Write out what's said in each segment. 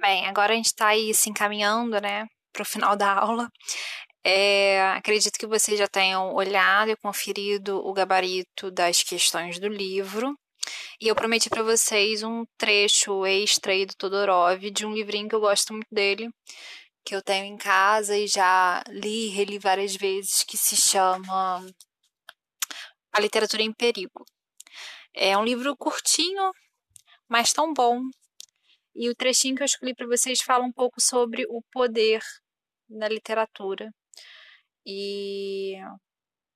Bem, agora a gente está aí se encaminhando, né, para o final da aula. É, acredito que vocês já tenham olhado e conferido o gabarito das questões do livro. E eu prometi para vocês um trecho extra aí do Todorov, de um livrinho que eu gosto muito dele, que eu tenho em casa e já li e reli várias vezes, que se chama A Literatura em Perigo. É um livro curtinho, mas tão bom. E o trechinho que eu escolhi para vocês fala um pouco sobre o poder na literatura. E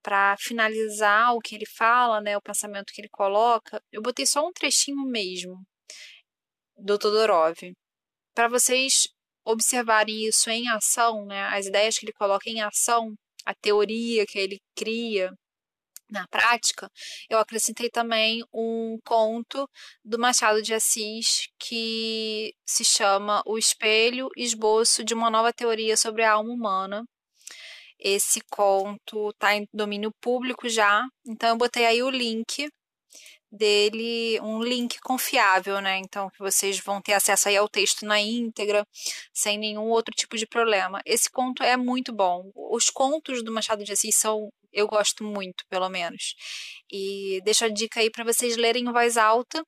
para finalizar o que ele fala, né, o pensamento que ele coloca, eu botei só um trechinho mesmo do Todorov, para vocês observarem isso em ação, né, as ideias que ele coloca em ação, a teoria que ele cria na prática, eu acrescentei também um conto do Machado de Assis que se chama O Espelho Esboço de uma Nova Teoria sobre a Alma Humana, esse conto está em domínio público já, então eu botei aí o link dele, um link confiável, né? Então que vocês vão ter acesso aí ao texto na íntegra, sem nenhum outro tipo de problema. Esse conto é muito bom. Os contos do Machado de Assis são eu gosto muito, pelo menos. E deixo a dica aí para vocês lerem em voz alta,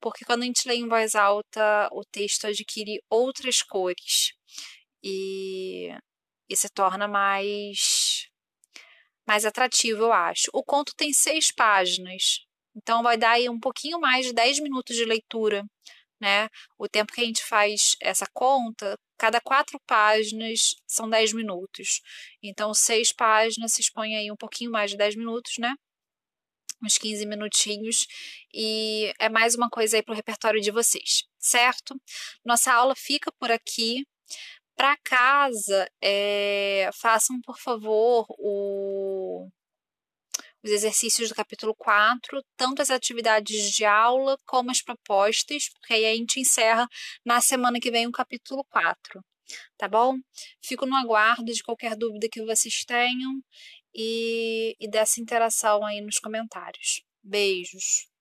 porque quando a gente lê em voz alta, o texto adquire outras cores. E e se torna mais mais atrativo, eu acho. O conto tem seis páginas, então vai dar aí um pouquinho mais de 10 minutos de leitura, né? O tempo que a gente faz essa conta, cada quatro páginas são 10 minutos. Então, seis páginas se expõe aí um pouquinho mais de 10 minutos, né? Uns 15 minutinhos. E é mais uma coisa aí para o repertório de vocês, certo? Nossa aula fica por aqui. Para casa, é, façam, por favor, o, os exercícios do capítulo 4, tanto as atividades de aula como as propostas, porque aí a gente encerra na semana que vem o capítulo 4. Tá bom? Fico no aguardo de qualquer dúvida que vocês tenham e, e dessa interação aí nos comentários. Beijos!